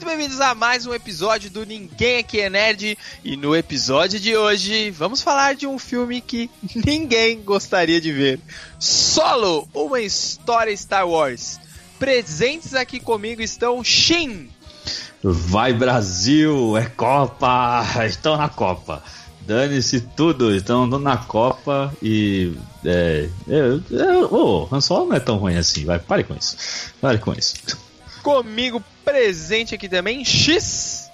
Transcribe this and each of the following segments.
Muito bem-vindos a mais um episódio do Ninguém Aqui é Nerd. E no episódio de hoje vamos falar de um filme que ninguém gostaria de ver: Solo, uma história Star Wars. Presentes aqui comigo estão Shin. Vai Brasil, é Copa, estão na Copa. Dane-se tudo, estão na Copa e. É, é oh, Han Solo não é tão ruim assim, vai, pare com isso. Pare com isso. Comigo presente aqui também, X.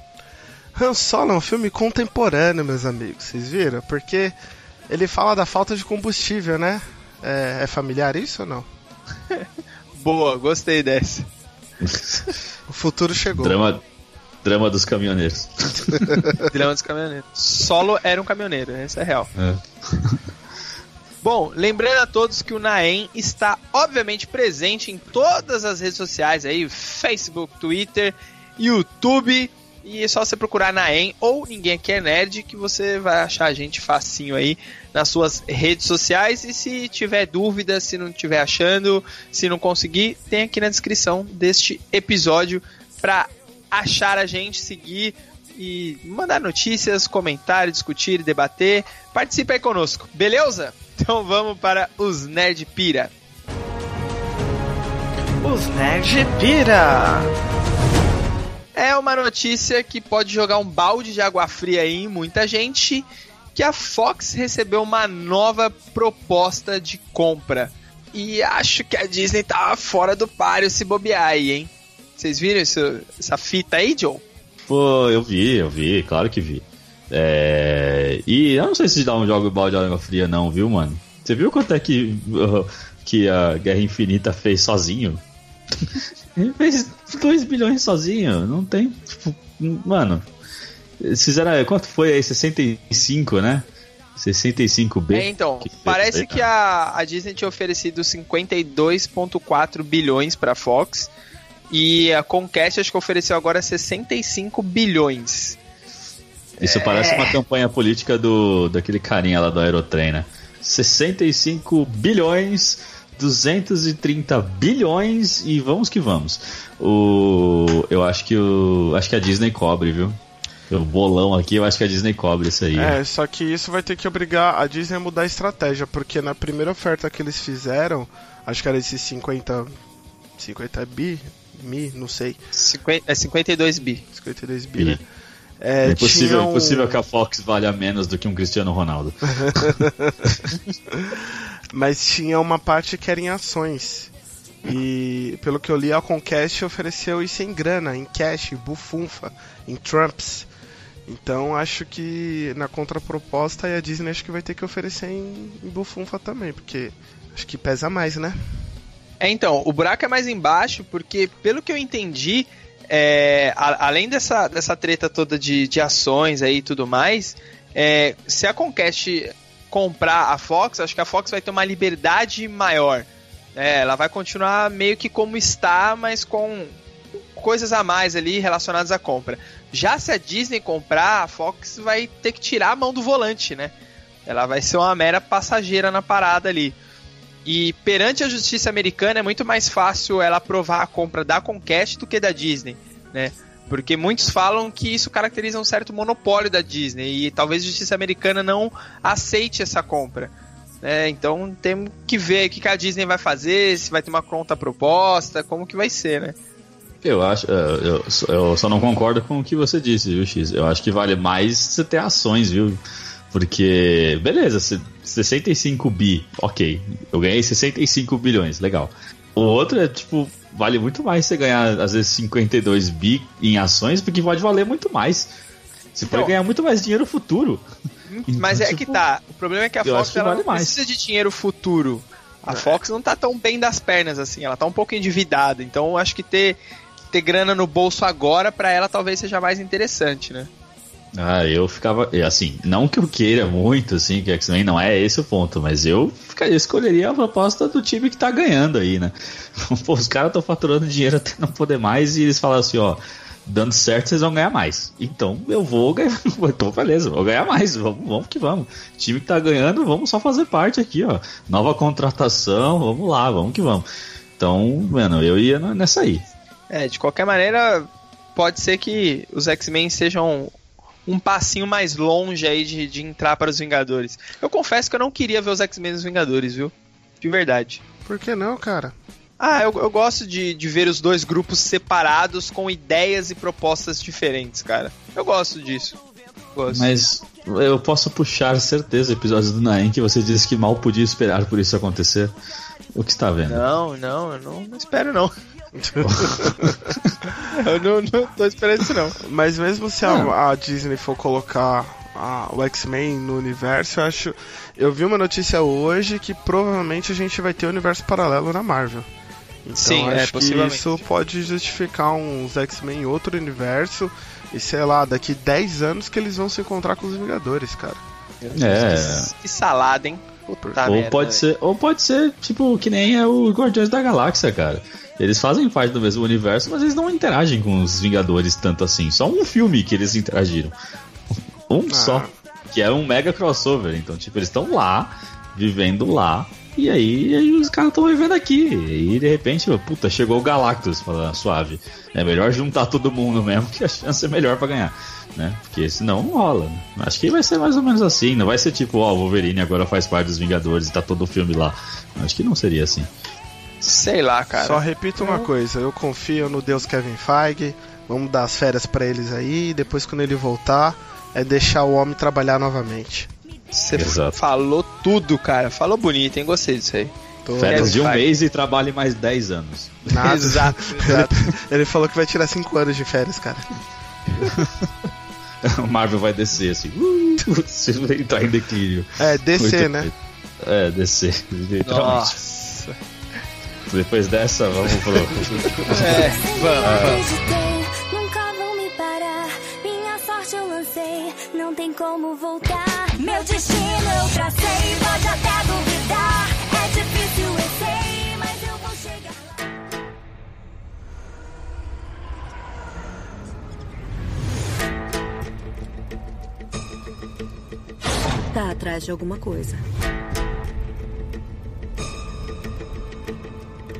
Han Solo é um filme contemporâneo, meus amigos, vocês viram? Porque ele fala da falta de combustível, né? É, é familiar isso ou não? Boa, gostei dessa. o futuro chegou. Drama, drama dos caminhoneiros. drama dos caminhoneiros. Solo era um caminhoneiro, essa é real. É. Bom, lembrando a todos que o Naem está obviamente presente em todas as redes sociais aí, Facebook, Twitter, YouTube, e é só você procurar Naem ou Ninguém Aqui é Nerd que você vai achar a gente facinho aí nas suas redes sociais. E se tiver dúvida, se não estiver achando, se não conseguir, tem aqui na descrição deste episódio para achar a gente, seguir e mandar notícias, comentar, discutir, debater. Participe aí conosco, beleza? Então vamos para os Nerd Pira. Os Nerd Pira. É uma notícia que pode jogar um balde de água fria aí em muita gente, que a Fox recebeu uma nova proposta de compra. E acho que a Disney tava fora do páreo se bobear aí, hein? Vocês viram isso, essa fita aí, Joe? Pô, eu vi, eu vi, claro que vi. É... E eu não sei se dá um jogo balde de água fria, não, viu, mano? Você viu quanto é que, que a Guerra Infinita fez sozinho? Ele fez 2 bilhões sozinho, não tem. Tipo, mano. Fizeram. Quanto foi aí? 65, né? 65B. É, então, que parece que a, a Disney tinha oferecido 52,4 bilhões pra Fox. E a Comcast acho que ofereceu agora 65 bilhões. Isso é... parece uma campanha política do daquele carinha lá do Aerotrem, né? 65 bilhões, 230 bilhões e vamos que vamos. O, eu acho que o, acho que a Disney cobre, viu? O bolão aqui, eu acho que a Disney cobre isso aí. É, só que isso vai ter que obrigar a Disney a mudar a estratégia, porque na primeira oferta que eles fizeram, acho que era esses 50 50 bi, mi, não sei. 50, é 52 bi. 52 bi, bi. né? É, é possível, um... possível que a Fox valha menos do que um Cristiano Ronaldo. Mas tinha uma parte que era em ações. E pelo que eu li, a Conquest ofereceu isso em grana, em cash, em bufunfa, em Trumps. Então acho que na contraproposta a Disney acho que vai ter que oferecer em, em bufunfa também, porque acho que pesa mais, né? É, então, o buraco é mais embaixo, porque pelo que eu entendi, é, a, além dessa, dessa treta toda de, de ações aí e tudo mais, é, se a Conquest comprar a Fox, acho que a Fox vai ter uma liberdade maior. É, ela vai continuar meio que como está, mas com coisas a mais ali relacionadas à compra. Já se a Disney comprar, a Fox vai ter que tirar a mão do volante, né? Ela vai ser uma mera passageira na parada ali. E perante a justiça americana é muito mais fácil ela aprovar a compra da Conquest do que da Disney, né? Porque muitos falam que isso caracteriza um certo monopólio da Disney e talvez a justiça americana não aceite essa compra. Né? Então temos que ver o que a Disney vai fazer, se vai ter uma conta proposta, como que vai ser, né? Eu acho, é, eu, eu só não concordo com o que você disse, viu, X? Eu acho que vale mais você ter ações, viu? Porque, beleza, 65 bi, ok. Eu ganhei 65 bilhões, legal. O outro é, tipo, vale muito mais você ganhar, às vezes, 52 bi em ações, porque pode valer muito mais. Você pode então, ganhar muito mais dinheiro futuro. Mas então, é tipo, que tá. O problema é que a Fox que ela vale não mais. precisa de dinheiro futuro. A é. Fox não tá tão bem das pernas assim, ela tá um pouco endividada. Então eu acho que ter, ter grana no bolso agora para ela talvez seja mais interessante, né? Ah, eu ficava. Assim, não que eu queira muito, assim, que X-Men não é esse o ponto, mas eu ficaria, escolheria a proposta do time que tá ganhando aí, né? Pô, os caras estão faturando dinheiro até não poder mais e eles falam assim, ó. Dando certo, vocês vão ganhar mais. Então eu vou ganhar. Então, beleza, vou ganhar mais. Vamos, vamos que vamos. O time que tá ganhando, vamos só fazer parte aqui, ó. Nova contratação, vamos lá, vamos que vamos. Então, mano, eu ia nessa aí. É, de qualquer maneira, pode ser que os X-Men sejam um passinho mais longe aí de, de entrar para os Vingadores. Eu confesso que eu não queria ver os X-Men nos Vingadores, viu? De verdade. Por que não, cara? Ah, eu, eu gosto de, de ver os dois grupos separados com ideias e propostas diferentes, cara. Eu gosto disso. Gosto. Mas eu posso puxar certeza episódios do Naem que você disse que mal podia esperar por isso acontecer. O que está vendo? Não, não, eu não, não espero não. eu não, não tô esperando isso não. Mas mesmo se a, a Disney for colocar a, o X-Men no universo, eu acho. Eu vi uma notícia hoje que provavelmente a gente vai ter um universo paralelo na Marvel. Então Sim, é, acho que isso pode justificar uns X-Men em outro universo. E sei lá, daqui 10 anos que eles vão se encontrar com os Vingadores, cara. É. Que, que salada, hein? Puta ou merda, pode velho. ser, ou pode ser tipo que nem é o Guardiões da Galáxia, cara. Eles fazem parte do mesmo universo, mas eles não interagem com os Vingadores tanto assim. Só um filme que eles interagiram. Um Ah. só. Que é um mega crossover. Então, tipo, eles estão lá, vivendo lá. E aí, aí os caras estão vivendo aqui. E de repente, puta, chegou o Galactus, fala suave. É melhor juntar todo mundo mesmo, que a chance é melhor pra ganhar. Né? Porque senão não rola. Né? Acho que vai ser mais ou menos assim. Não vai ser tipo, ó, o Wolverine agora faz parte dos Vingadores e tá todo o filme lá. Acho que não seria assim. Sei lá, cara. Só repito uma coisa, eu confio no Deus Kevin Feige. Vamos dar as férias pra eles aí. E depois, quando ele voltar, é deixar o homem trabalhar novamente. Você falou tudo, cara. Falou bonito, hein? Gostei disso aí. Tô- Férias de um vai. mês e trabalhe mais 10 anos. Nada. Exato, exato. Ele falou que vai tirar 5 anos de férias, cara. O Marvel vai descer assim. Uh, você vai entrar em declínio. É, DC, Muito né? bem. É, descer. Literalmente. Nossa. Depois dessa, vamos pro. É, vamos. Acreditei, nunca vão me parar. Minha sorte eu lancei, não tem como voltar. Meu destino eu tracei, pode até duvidar. É difícil, eu sei, mas eu vou chegar lá. Tá atrás de alguma coisa.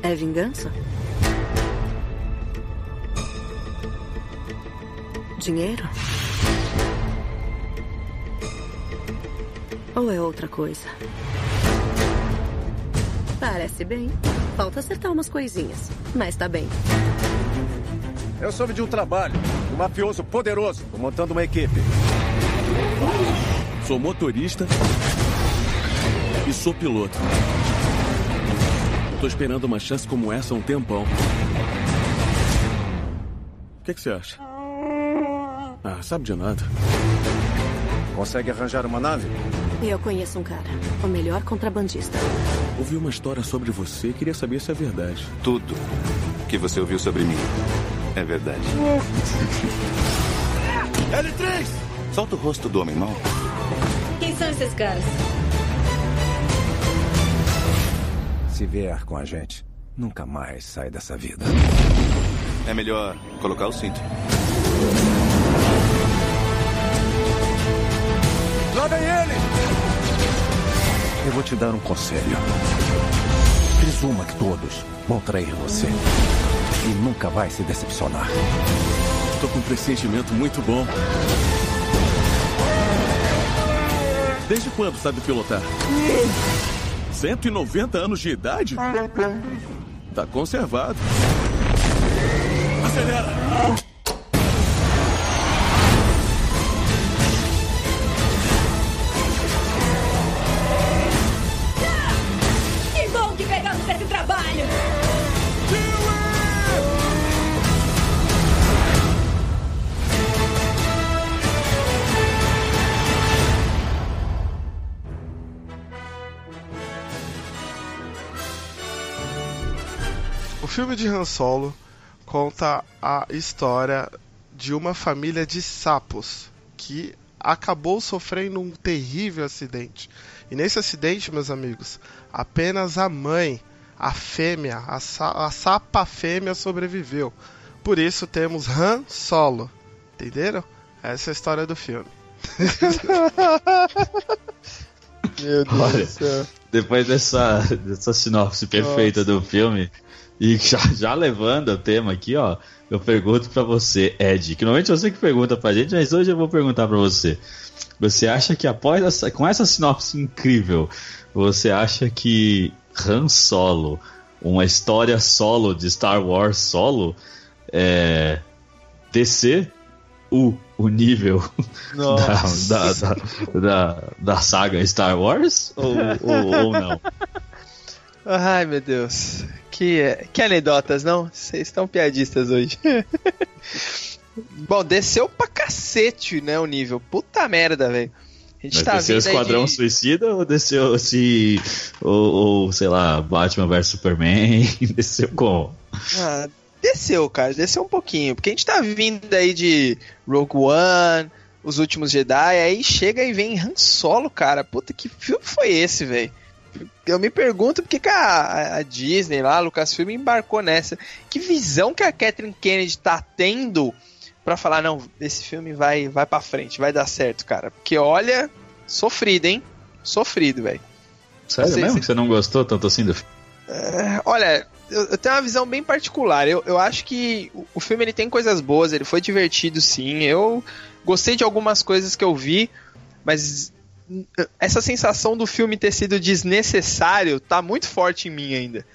É vingança? Dinheiro? Ou é outra coisa? Parece bem. Falta acertar umas coisinhas. Mas tá bem. Eu soube de um trabalho. Um mafioso poderoso. Tô montando uma equipe. Sou motorista e sou piloto. Tô esperando uma chance como essa há um tempão. O que, que você acha? Ah, sabe de nada. Consegue arranjar uma nave? Eu conheço um cara. O melhor contrabandista. Ouvi uma história sobre você e queria saber se é verdade. Tudo que você ouviu sobre mim é verdade. L3! Solta o rosto do homem mau. Quem são esses caras? Se vier com a gente, nunca mais sai dessa vida. É melhor colocar o cinto. Lá vem ele! Eu vou te dar um conselho. Presuma que todos vão trair você. E nunca vai se decepcionar. Tô com um pressentimento muito bom. Desde quando sabe pilotar? 190 anos de idade? Tá conservado. Acelera! Filme de Han Solo conta a história de uma família de sapos que acabou sofrendo um terrível acidente. E nesse acidente, meus amigos, apenas a mãe, a fêmea, a, sa a sapa fêmea sobreviveu. Por isso temos Han Solo. Entenderam? Essa é a história do filme. Meu Deus Olha. do céu. Depois dessa, dessa sinopse perfeita do filme, e já, já levando o tema aqui, ó, eu pergunto pra você, Ed, que normalmente você que pergunta pra gente, mas hoje eu vou perguntar pra você. Você acha que após essa, com essa sinopse incrível, você acha que Han Solo, uma história solo de Star Wars solo, é descer o, o nível da, da, da, da saga Star Wars ou, ou, ou não? Ai, meu Deus. Que, que anedotas, não? Vocês estão piadistas hoje. Bom, desceu pra cacete, né, o nível. Puta merda, velho. A gente Mas tá desceu o Esquadrão de... Suicida ou desceu esse. Ou, ou, sei lá, Batman vs Superman? desceu com. Ah, desceu, cara. Desceu um pouquinho. Porque a gente tá vindo aí de Rogue One, Os Últimos Jedi, aí chega e vem Han Solo, cara. Puta, que filme foi esse, velho? Eu me pergunto por que que a, a Disney lá, a Lucasfilm, embarcou nessa. Que visão que a Kathleen Kennedy tá tendo pra falar, não, esse filme vai, vai pra frente, vai dar certo, cara. Porque olha, sofrido, hein? Sofrido, velho. Sério Sei, mesmo sei. que você não gostou tanto assim do É, olha, eu, eu tenho uma visão bem particular. Eu, eu acho que o, o filme ele tem coisas boas, ele foi divertido sim. Eu gostei de algumas coisas que eu vi, mas essa sensação do filme ter sido desnecessário tá muito forte em mim ainda.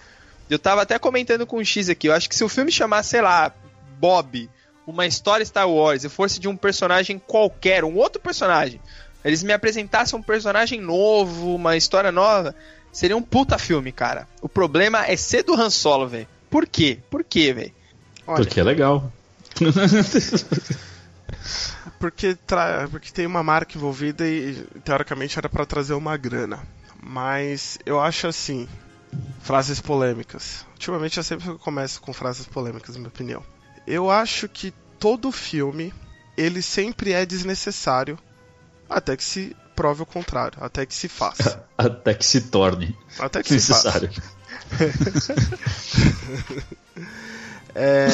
Eu tava até comentando com o X aqui, eu acho que se o filme chamasse, sei lá, Bob, uma história Star Wars, e fosse de um personagem qualquer, um outro personagem, eles me apresentassem um personagem novo, uma história nova, seria um puta filme, cara. O problema é ser do Han Solo, velho. Por quê? Por quê, velho? Porque é legal. porque, tra... porque tem uma marca envolvida e teoricamente era pra trazer uma grana. Mas eu acho assim, frases polêmicas. Ultimamente eu sempre começo com frases polêmicas, na minha opinião. Eu acho que todo filme ele sempre é desnecessário até que se prove o contrário, até que se faça. Até que se torne Até que se faça. necessário. É,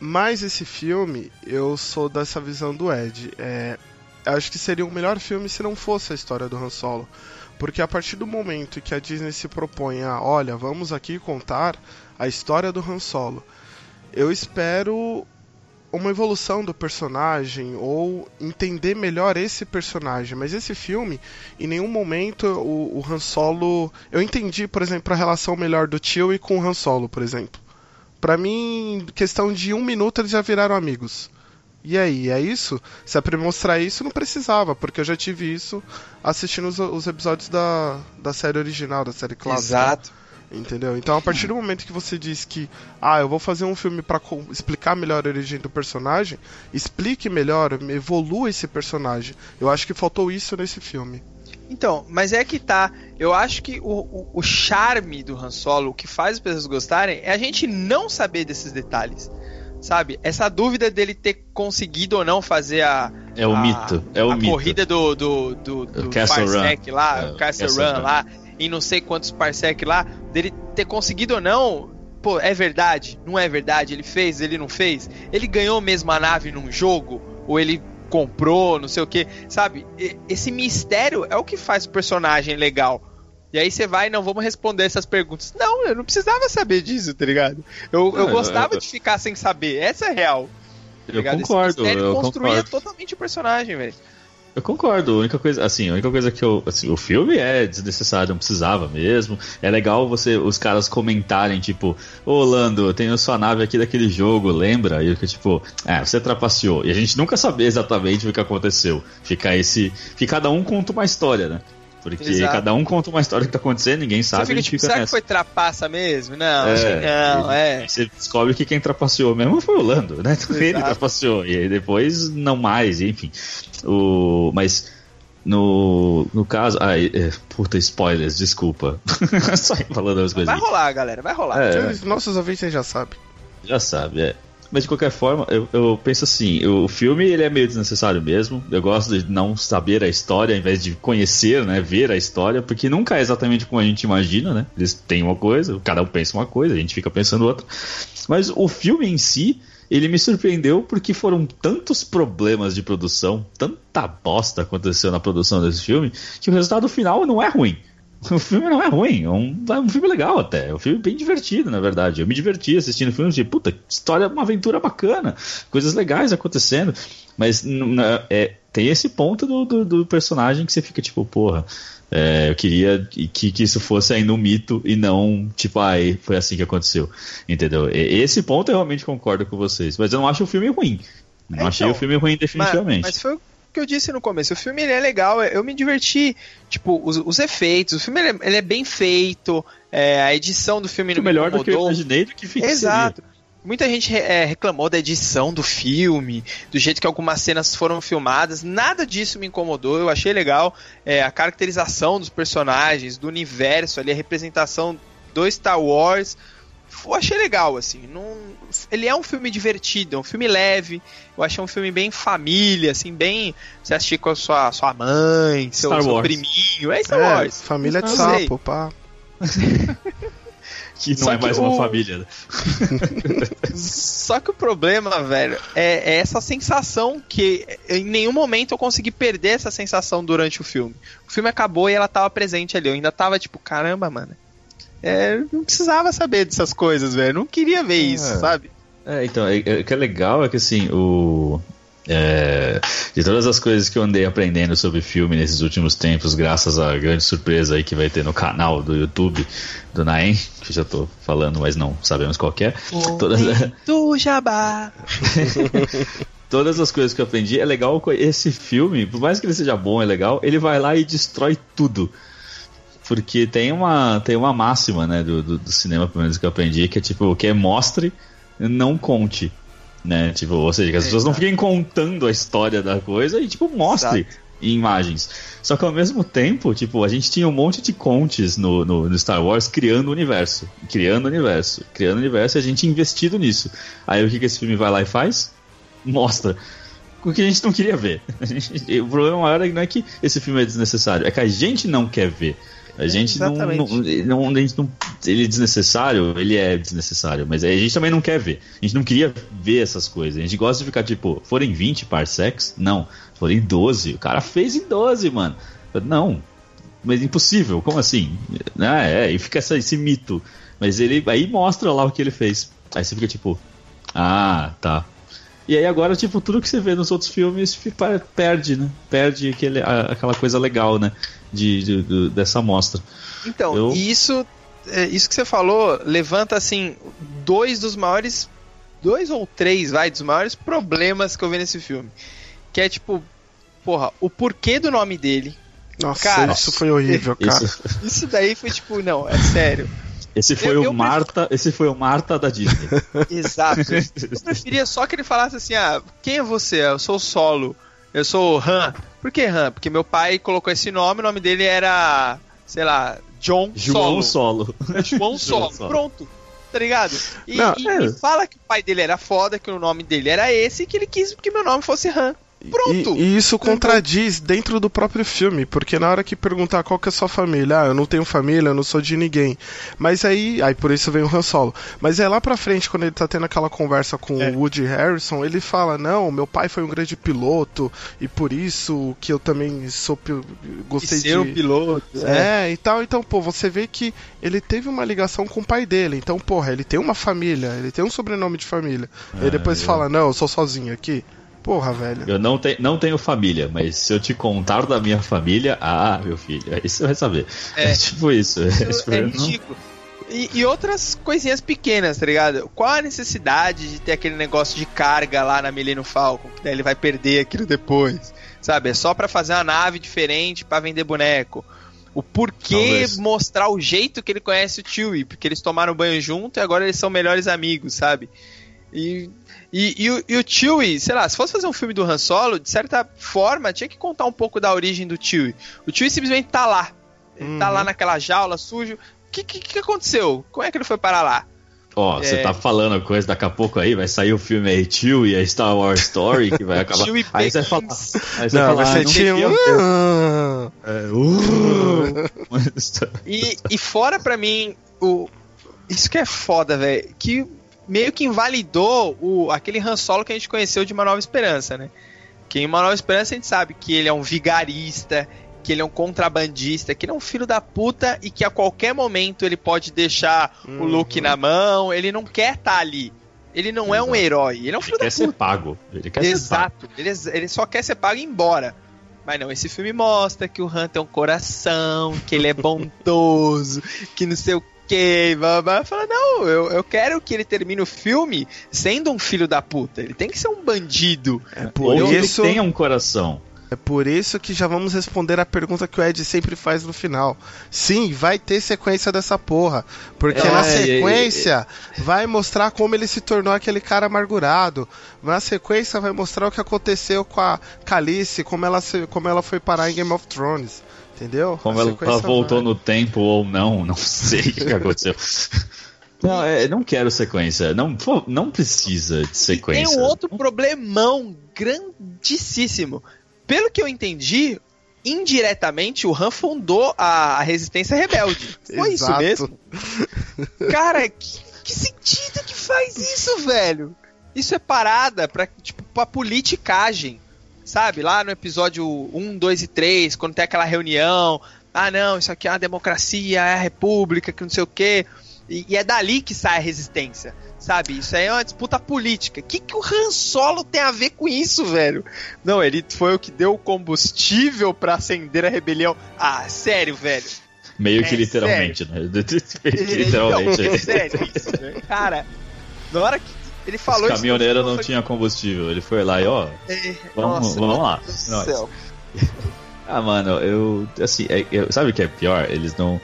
mas esse filme, eu sou dessa visão do Ed. É, acho que seria o melhor filme se não fosse a história do Han Solo. Porque a partir do momento que a Disney se propõe a, olha, vamos aqui contar a história do Han Solo, eu espero uma evolução do personagem ou entender melhor esse personagem. Mas esse filme, em nenhum momento o, o Han Solo. Eu entendi, por exemplo, a relação melhor do Chewie com o Han Solo, por exemplo. Pra mim, em questão de um minuto eles já viraram amigos. E aí, é isso? Se é pra mostrar isso, não precisava, porque eu já tive isso assistindo os, os episódios da, da série original, da série clássica. Exato. Entendeu? Então, a partir do momento que você diz que, ah, eu vou fazer um filme pra co- explicar melhor a origem do personagem, explique melhor, evolua esse personagem. Eu acho que faltou isso nesse filme. Então, mas é que tá. Eu acho que o, o, o charme do Han Solo, o que faz as pessoas gostarem, é a gente não saber desses detalhes. Sabe? Essa dúvida dele ter conseguido ou não fazer a. É o a, mito, é o a mito. corrida do, do, do, do Castle Parsec Run. lá, É, o Castle, Castle Run Run. lá, e não sei quantos Parsec lá, dele ter conseguido ou não. Pô, é verdade? Não é verdade? Ele fez, ele não fez? Ele ganhou mesmo a nave num jogo? Ou ele comprou, não sei o que? Sabe? Esse mistério é o que faz o personagem legal. E aí você vai, não, vamos responder essas perguntas. Não, eu não precisava saber disso, tá ligado? Eu, eu Não, gostava eu- de ficar sem saber. Essa é real. tá Eu ligado? Esse concordo, mistério eu construía concordo. totalmente o personagem, velho. Eu concordo. A única coisa, assim, a única coisa que eu, assim, o filme é desnecessário, não precisava mesmo. É legal você, os caras comentarem, tipo, ô Lando, eu tenho sua nave aqui daquele jogo, lembra? E fico tipo, é, você trapaceou. E a gente nunca sabe exatamente o que aconteceu. Fica esse, fica cada um conta uma história, né? Porque Exato. cada um conta uma história que tá acontecendo, ninguém Você sabe, fica a gente tipo, fica será que nessa. foi trapaça mesmo? Não, É, acho que não, é. Você descobre que quem trapaceou mesmo foi o Lando, né? Ele trapaceou. E aí depois não mais, enfim. O, mas no, no caso. Ai, é, puta, spoilers, desculpa. Sai falando as coisas. Vai rolar, galera, vai rolar. É. Os Nossos ouvintes já sabem. Já sabe, é. Mas de qualquer forma, eu, eu penso assim, o filme ele é meio desnecessário mesmo. Eu gosto de não saber a história, ao invés de conhecer, né, ver a história, porque nunca é exatamente como a gente imagina, né? Eles têm uma coisa, cada um pensa uma coisa, a gente fica pensando outra. Mas o filme em si, ele me surpreendeu porque foram tantos problemas de produção, tanta bosta aconteceu na produção desse filme, que o resultado final não é ruim. O filme não é ruim, é um, é um filme legal até. É um filme bem divertido, na verdade. Eu me diverti assistindo o filme, tipo, puta, história, uma aventura bacana, coisas legais acontecendo. Mas é, tem esse ponto do, do, do, personagem que você fica tipo, porra, é, eu queria que, que isso fosse ainda um mito e não, tipo, ai, foi assim que aconteceu. Entendeu? Esse ponto eu realmente concordo com vocês. Mas eu não acho o filme ruim. Não então, achei o filme ruim definitivamente. Mas, mas foi que eu disse no começo, o filme é legal, eu me diverti, tipo, os, os efeitos, o filme ele é, ele é bem feito, é, a edição do filme Muito melhor do que eu imaginei do que fica Exato. Muita gente é, reclamou da edição do filme, do jeito que algumas cenas foram filmadas. Nada disso me incomodou, eu achei legal. É, a caracterização dos personagens, do universo ali, a representação do Star Wars eu achei legal, assim. Não, ele é um filme divertido, é um filme leve. Eu achei um filme bem família, assim, bem. Você assistir com a sua, sua mãe, seu, seu priminho. É Star é, Wars. Família de sapo, pá. que não Só é mais uma família. Né? Só que o problema, velho, é, é, essa sensação que em nenhum momento eu consegui perder essa sensação durante o filme. O filme acabou e ela tava presente ali. Eu ainda tava tipo, caramba, mano é, não precisava saber dessas coisas, velho. Não queria ver isso, é. sabe? É, então, é, é, o que é legal é que assim, o. É, de todas as coisas que eu andei aprendendo sobre filme nesses últimos tempos, graças à grande surpresa aí que vai ter no canal do YouTube do Naem, que já tô falando, mas não sabemos qual é. Todas... Do Jabá! todas as coisas que eu aprendi, é legal esse filme, por mais que ele seja bom, é legal, ele vai lá e destrói tudo. Porque tem uma, tem uma máxima, né, do, do, do cinema, pelo menos que eu aprendi, que é tipo, o que é mostre, não conte. Né? Tipo, ou seja, que as pessoas não fiquem contando a história da coisa e, tipo, mostre Exato. em imagens. Só que ao mesmo tempo, tipo, a gente tinha um monte de contes no, no, no, Star Wars criando o universo. Criando o universo. Criando o universo e a gente investido nisso. Aí o que, que esse filme vai lá e faz? Mostra. O que a gente não queria ver. o problema maior é não é que esse filme é desnecessário, é que a gente não quer ver. A gente não, não, a gente não, Ele é desnecessário, ele é desnecessário, mas a gente também não quer ver. A gente não queria ver essas coisas. A gente gosta de ficar tipo, forem 20 parsecs? Não. Forem 12. O cara fez em 12, mano. Não. Mas impossível, como assim? Ah, é, e fica essa, esse mito. Mas ele aí mostra lá o que ele fez. Aí você fica tipo, ah, tá. E aí agora, tipo, tudo que você vê nos outros filmes perde, né? Perde aquele, aquela coisa legal, né? de, de, de dessa amostra. Então, Eu... isso, é, isso que você falou levanta assim dois dos maiores, dois ou três, vai, dos maiores problemas que eu vi nesse filme, que é tipo, porra, o porquê do nome dele. Nossa, cara, isso foi horrível, cara. Isso, isso daí foi tipo, não, é sério. Esse foi eu, o eu Marta, prefiro... esse foi o Marta da Disney. Exato. Eu preferia só que ele falasse assim: "Ah, quem é você? Eu sou o Solo. Eu sou o Han. Por que Han? Porque meu pai colocou esse nome, o nome dele era, sei lá, John João Solo. Solo. João Solo. Solo. Pronto. Tá ligado? E, Não, e, é. fala que o pai dele era foda, que o nome dele era esse e que ele quis que meu nome fosse Han. Pronto. E, e isso contradiz dentro do próprio filme, porque na hora que perguntar qual que é a sua família, ah, eu não tenho família, eu não sou de ninguém. Mas aí, aí por isso vem o Han Solo. Mas é lá pra frente, quando ele tá tendo aquela conversa com é. o Woody Harrison, ele fala: Não, meu pai foi um grande piloto, e por isso que eu também sou gostei e ser de. um piloto. É. é, e tal. Então, pô, você vê que ele teve uma ligação com o pai dele. Então, porra, ele tem uma família, ele tem um sobrenome de família. Ah, e depois é. fala: Não, eu sou sozinho aqui. Porra, velho. Eu não, te, não tenho família, mas se eu te contar da minha família, ah, meu filho, aí você vai saber. É, é tipo isso. isso é, é ridículo. E, e, outras coisinhas pequenas, tá ligado? Qual a necessidade de ter aquele negócio de carga lá na Millennium Falcon, que daí ele vai perder aquilo depois? Sabe? É só para fazer uma nave diferente para vender boneco. O porquê Talvez. mostrar o jeito que ele conhece o Chewie, porque eles tomaram banho junto e agora eles são melhores amigos, sabe? E e, e, o, e o Chewie, sei lá, se fosse fazer um filme do Han Solo, de certa forma, tinha que contar um pouco da origem do Chewie. O Chewie simplesmente tá lá. Ele uhum. tá lá naquela jaula, sujo. O que, que, que aconteceu? Como é que ele foi parar lá? Ó, oh, é... você tá falando coisa, daqui a pouco aí vai sair o filme aí, Tio e a Star Wars Story, que vai acabar. aí você vai falar. Aí você não, vai ser Tio. É, uh... e, e fora pra mim, o... isso que é foda, velho. Que meio que invalidou o, aquele Han Solo que a gente conheceu de Uma Nova Esperança, né? Que em Uma Nova Esperança a gente sabe que ele é um vigarista, que ele é um contrabandista, que ele é um filho da puta e que a qualquer momento ele pode deixar o Luke na mão, ele não quer estar ali. Ele não é um herói, ele é um Ele filho da quer ser pago. Ele quer ser pago. Exato. Ele, ele só quer ser pago e ir embora. Mas não, esse filme mostra que o Han tem um coração, que ele é bondoso, que não sei o que. Fala, não, eu, eu quero que ele termine o filme sendo um filho da puta. Ele tem que ser um bandido. É por Ou isso, ele tenha um coração. é por isso que já vamos responder a pergunta que o Ed sempre faz no final. Sim, vai ter sequência dessa porra. Porque É, na sequência vai mostrar como ele se tornou aquele cara amargurado. Na sequência vai mostrar o que aconteceu com a Calice, como ela, se- como ela foi parar em Game of Thrones. Entendeu? Como ela, ela voltou vai. no tempo ou não, não sei o que, aconteceu. Não, é, não quero sequência. Não, não precisa de Tem sequência. um outro problemão grandíssimo. Pelo que eu entendi, indiretamente o Han fundou a, Resistência Rebelde. Foi isso mesmo? Cara, que, que sentido que faz isso, velho? Isso é parada pra, tipo, pra politicagem. Sabe? Lá no episódio 1, 2 e 3, quando tem aquela reunião. Ah, não, isso aqui é uma democracia, é a república, que não sei o quê. E, e é dali que sai a resistência. Sabe? Isso aí é uma disputa política. O que, que o Han Solo tem a ver com isso, velho? Não, ele foi o que deu o combustível pra acender a rebelião. Ah, sério, velho. Meio que É, literalmente, né? Meio que literalmente. Não, é sério isso, né? Cara, na hora que ele falou Esse caminhoneiro não tinha combustível. Ele foi lá e ó, "É, vamos, nossa, vamos lá. Nós. céu." Ah, mano, eu. Assim, é- eu- sabe o que é pior? Eles não.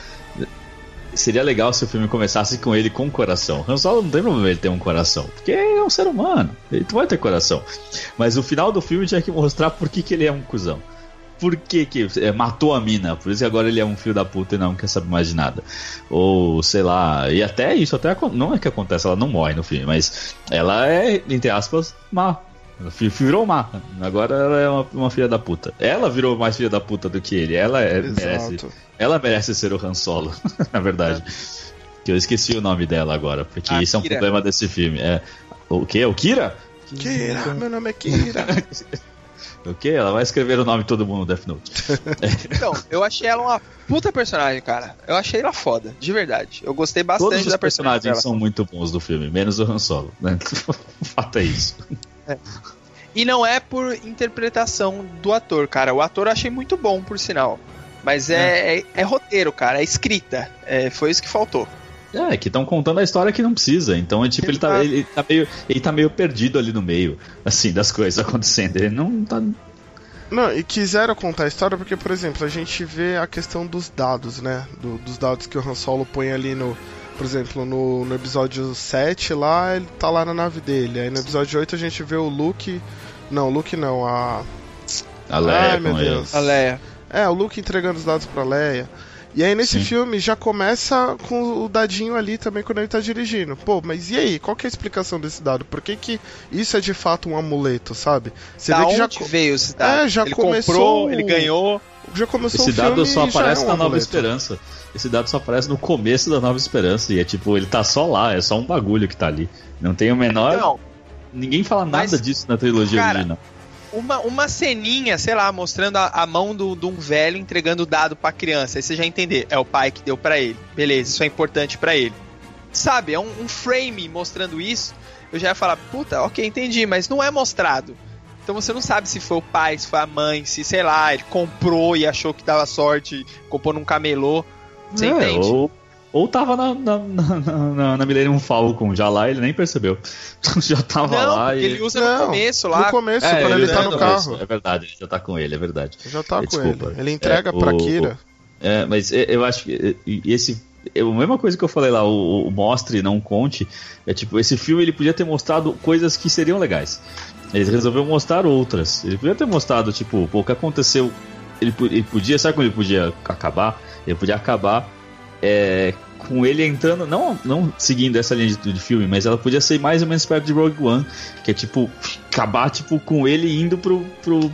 Seria legal se o filme começasse com ele com coração. Han Solo não tem problema ele ter um coração, porque é um ser humano, ele vai ter coração. Mas o final do filme tinha que mostrar por que, que ele é um cuzão. Por que, que é, matou a mina, por isso que agora ele é um filho da puta e não quer saber mais de nada. Ou sei lá, e até isso, até não é que acontece, ela não morre no filme, mas ela é, entre aspas, má. Ela virou má. Agora ela é uma, uma filha da puta. Ela virou mais filha da puta do que ele. Ela é- merece. Ela merece ser o Han Solo, na verdade. Que eu esqueci o nome dela agora, porque isso é um Kira. problema desse filme. É, o quê? O Kira? Kira, meu nome é Kira. O quê? Ela vai escrever o nome de todo mundo no Death Note. Então, eu achei ela uma puta personagem, cara. Eu achei ela foda, de verdade. Eu gostei bastante Todos os da personagem personagens dela. são muito bons do filme, menos o Han Solo. Né? o fato é isso. E não é por interpretação do ator, cara. O ator eu achei muito bom, por sinal. Mas é, é, é roteiro, cara. É escrita. É, foi isso que faltou. É, que estão contando a história que não precisa. Então, é tipo, ele tá, ele, tá meio, ele tá meio perdido ali no meio, assim, das coisas acontecendo. Ele não tá. Não, e quiseram contar a história porque, por exemplo, a gente vê a questão dos dados, né? Do- dos dados que o Han Solo põe ali no. Por exemplo, no, no episódio 7 lá, ele tá lá na nave dele. Aí no episódio 8 a gente vê o Luke. Não, o Luke não, a. A Leia Ai, meu ele. Deus. A Leia. É, o Luke entregando os dados pra Leia. E aí nesse Sim. filme já começa com o dadinho ali também quando ele tá dirigindo. Pô, mas e aí? Qual que é a explicação desse dado? Por que, que isso é de fato um amuleto, sabe? Você da vê que onde já, veio esse dado? É, já ele começou comprou, o- ele ganhou. já começou Esse o filme dado só aparece é um na Nova amuleto. Esperança. Esse dado só aparece no começo da Nova Esperança. E é tipo, ele tá só lá, é só um bagulho que tá ali. Não tem o menor. Não, Ninguém fala nada Mas, disso na trilogia cara, original. Uma, uma ceninha, sei lá, mostrando a, a mão do- de um velho entregando o dado pra criança. Aí você já entender, é o pai que deu pra ele. Beleza, isso é importante pra ele. Sabe, é um, um frame mostrando isso. Eu já ia falar, puta, ok, entendi, mas não é mostrado. Então você não sabe se foi o pai, se foi a mãe, se, sei lá, ele comprou e achou que dava sorte, comprou num camelô. Você É, entende? Ou, ou tava na, na, na, na, na Millennium Falcon já lá, ele nem percebeu. já tava Não, lá e. ele usa Não, no começo lá. No começo, É, quando ele, tá é no no carro. começo, É verdade, ele já tá com ele, é verdade. Já tá com Desculpa. ele. Ele entrega É, pra o- Kira. É, mas e- eu acho que esse. é A mesma coisa que eu falei lá, o, o mostre, não conte. É tipo, esse filme ele podia ter mostrado coisas que seriam legais. Ele resolveu mostrar outras. Ele podia ter mostrado, tipo, pô, o que aconteceu. Ele, ele podia, sabe como ele podia acabar? Ele podia acabar é, com ele entrando, não, não seguindo essa linha de, de filme, mas ela podia ser mais ou menos perto de Rogue One, que é tipo, acabar tipo, com ele indo pro, pro,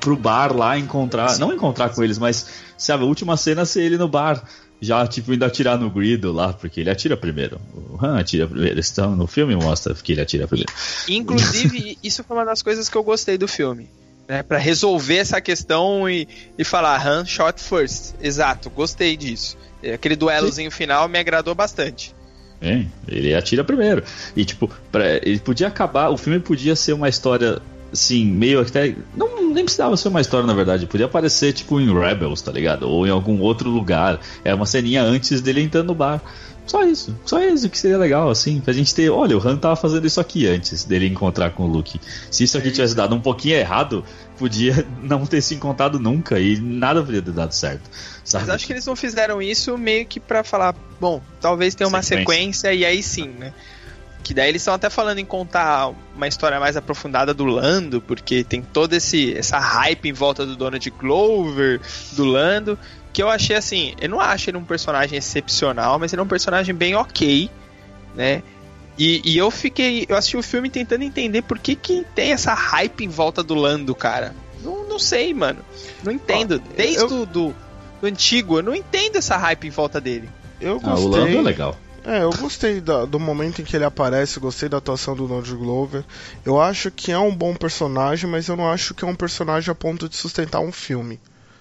pro bar lá encontrar, não encontrar com eles, mas sabe, a última cena ser ele no bar, já, tipo, indo atirar no Grido lá, porque ele atira primeiro. O Han atira primeiro. Então, no filme mostra que ele atira primeiro. Inclusive, isso foi uma das coisas que eu gostei do filme. Né, para resolver essa questão e, e falar Han shot first. Exato, gostei disso. Aquele duelozinho final me agradou bastante. É, ele atira primeiro. E, tipo, pra, ele podia acabar. O filme podia ser uma história assim, meio até. Não nem precisava ser uma história, na verdade. Podia aparecer, tipo, em Rebels, tá ligado? Ou em algum outro lugar. É uma ceninha antes dele entrando no bar. Só isso, só isso que seria legal, assim, pra gente ter. Olha, o Han tava fazendo isso aqui antes dele encontrar com o Luke. Se isso aqui tivesse dado um pouquinho errado, podia não ter se encontrado nunca e nada podia ter dado certo. Sabe? Mas acho que eles não fizeram isso meio que pra falar, bom, talvez tenha uma sequência, sequência e aí sim, né? Que daí eles estão até falando em contar uma história mais aprofundada do Lando, porque tem toda essa hype em volta do Donald Glover, do Lando, que eu achei assim, eu não acho ele um personagem excepcional, mas ele é um personagem bem ok, né? E, e, eu fiquei. Eu assisti o filme tentando entender por que, que tem essa hype em volta do Lando, cara. Não, não sei, mano. Não entendo. Desde eu... do, do, do, antigo, eu não entendo essa hype em volta dele. Eu gostei. Ah, o Lando é legal. É, eu gostei da, do momento em que ele aparece, gostei da atuação do Donald Glover. Eu acho que é um bom personagem, mas eu não acho que é um personagem a ponto de sustentar um filme.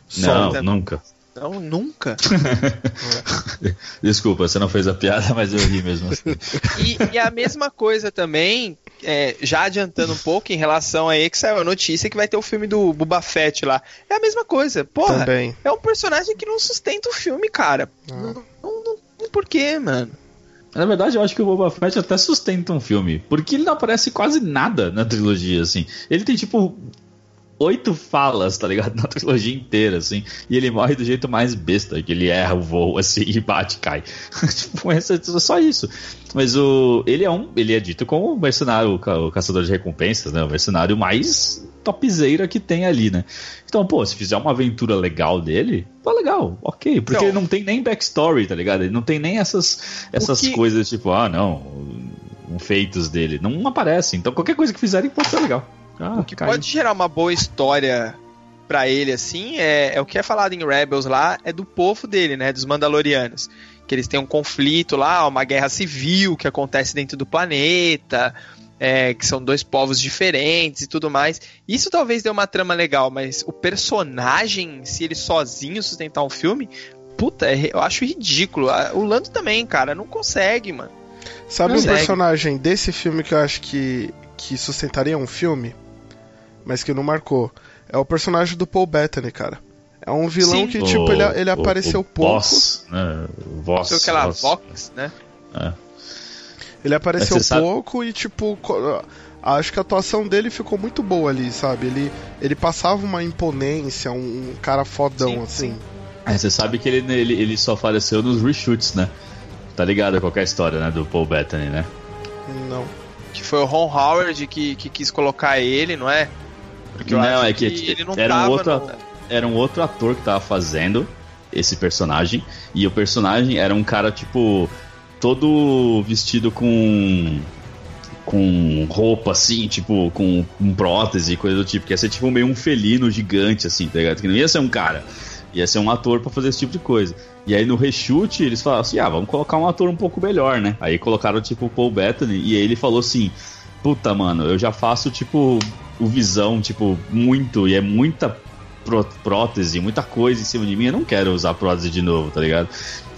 Só. Não, nunca. Não, nunca. Desculpa, você não fez a piada, mas eu ri mesmo assim. E, e a mesma coisa também, é, já adiantando um pouco em relação a aí que saiu a notícia que vai ter o filme do Boba Fett lá. É a mesma coisa. Porra, também. é um personagem que não sustenta o filme, cara. Ah. Não, não, não, não por quê, mano? Na verdade, eu acho que o Boba Fett até sustenta um filme. Porque ele não aparece quase nada na trilogia, assim. Ele tem, tipo, oito falas, tá ligado? Na trilogia inteira, assim. E ele morre do jeito mais besta, que ele erra o voo, assim, e bate e cai. tipo, é só isso. Mas o. Ele é um. Ele é dito como o mercenário, o caçador de recompensas, né? O mercenário mais topzeira que tem ali, né? Então, pô, se fizer uma aventura legal dele, tá legal, ok. Porque então, ele não tem nem backstory, tá ligado? Ele não tem nem essas, essas que... coisas tipo, ah, não, feitos dele. Não aparece. Então qualquer coisa que fizerem pode ser legal. Ah, o que caiu. pode gerar uma boa história para ele, assim, é, é, o que é falado em Rebels lá, é do povo dele, né? Dos Mandalorianos. Que eles têm um conflito lá, uma guerra civil que acontece dentro do planeta. É, que são dois povos diferentes e tudo mais. Isso talvez dê uma trama legal, mas o personagem, se ele sozinho sustentar um filme, puta, é, eu acho ridículo. O Lando também, cara, não consegue, mano. Sabe um personagem desse filme que eu acho que, que sustentaria um filme? Mas que não marcou. É o personagem do Paul Bettany, cara. É um vilão Sim. que, tipo, ele, ele o, apareceu o pouco. Boss, né? O Voss, aquela Vox, né? É. Ele apareceu pouco sabe... e, tipo, acho que a atuação dele ficou muito boa ali, sabe? Ele, ele passava uma imponência, um, um cara fodão, sim, assim. Sim. É, você sabe que ele, ele, ele só apareceu nos reshoots, né? Tá ligado a qualquer história, né? Do Paul Bettany, né? Não. Que foi o Ron Howard que, que quis colocar ele, não é? Porque não, é que, que não era um outro no... era um outro ator que tava fazendo esse personagem e o personagem era um cara tipo todo vestido com com roupa assim, tipo com, com prótese e coisa do tipo, que ia ser tipo meio um felino gigante assim, tá ligado? Que não ia ser um cara, ia ser um ator para fazer esse tipo de coisa. E aí no reshoot eles falaram assim: "Ah, vamos colocar um ator um pouco melhor, né?" Aí colocaram tipo o Paul Bettany e aí ele falou assim: "Puta, mano, eu já faço tipo o Visão, tipo, muito, e é muita pró prótese, muita coisa em cima de mim, eu não quero usar prótese de novo, tá ligado?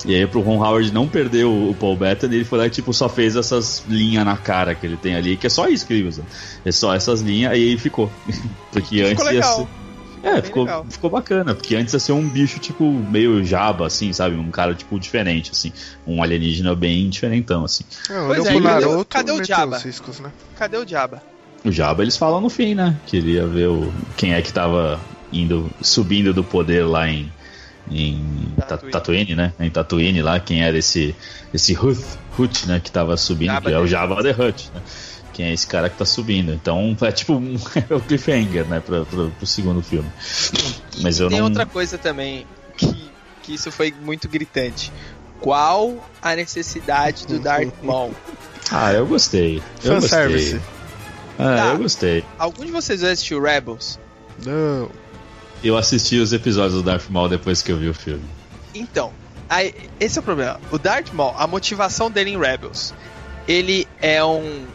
E aí pro Ron Howard não perder o, o Paul Bettany, ele foi lá e tipo, só fez essas linhas na cara que ele tem ali, que é só isso que ele usa. É só essas linhas, e aí ficou. porque ficou antes legal. ia ser... É, ficou, ficou bacana, porque antes ia ser um bicho, tipo, meio jaba, assim, sabe? Um cara, tipo, diferente, assim. Um alienígena bem diferentão, assim. É, pois é, Naruto, cadê o Jabba? Ciscos, né? Cadê o Jabba? O Jabba eles falam no fim, né? Queria ver o, quem é que tava indo, subindo do poder lá em, em Tatooine. Tatooine, né? Em Tatooine lá, quem era esse esse Huth, Huth né? Que tava subindo, Jabba que é o Jabba the Hutt, né? Quem é esse cara que tá subindo? Então é tipo um, é o cliffhanger, né? Pra, pra, pro segundo filme. Mas eu Tem não... outra coisa também que, que isso foi muito gritante. Qual a necessidade do Darth Maul? Ah, eu gostei. Eu gostei. Ah, tá. eu gostei. Algum de vocês já assistiu Rebels? Não. Eu assisti os episódios do Darth Maul depois que eu vi o filme. Então, Aí, esse é o problema. O Darth Maul, a motivação dele em Rebels, ele é um.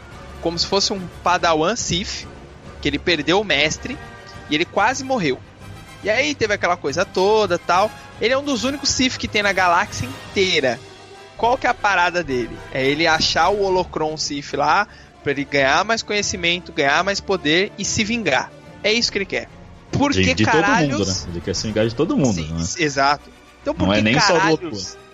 como se fosse um Padawan Sith, que ele perdeu o mestre e ele quase morreu. E aí teve aquela coisa toda tal. Ele é um dos únicos Sith que tem na galáxia inteira. Qual que é a parada dele? É ele achar o Holocron Sith lá, pra ele ganhar mais conhecimento, ganhar mais poder e se vingar. É isso que ele quer. Por De, que de todo caralhos... mundo, né? Ele quer se vingar de todo mundo, Sim, né? Exato. Então por é que nem só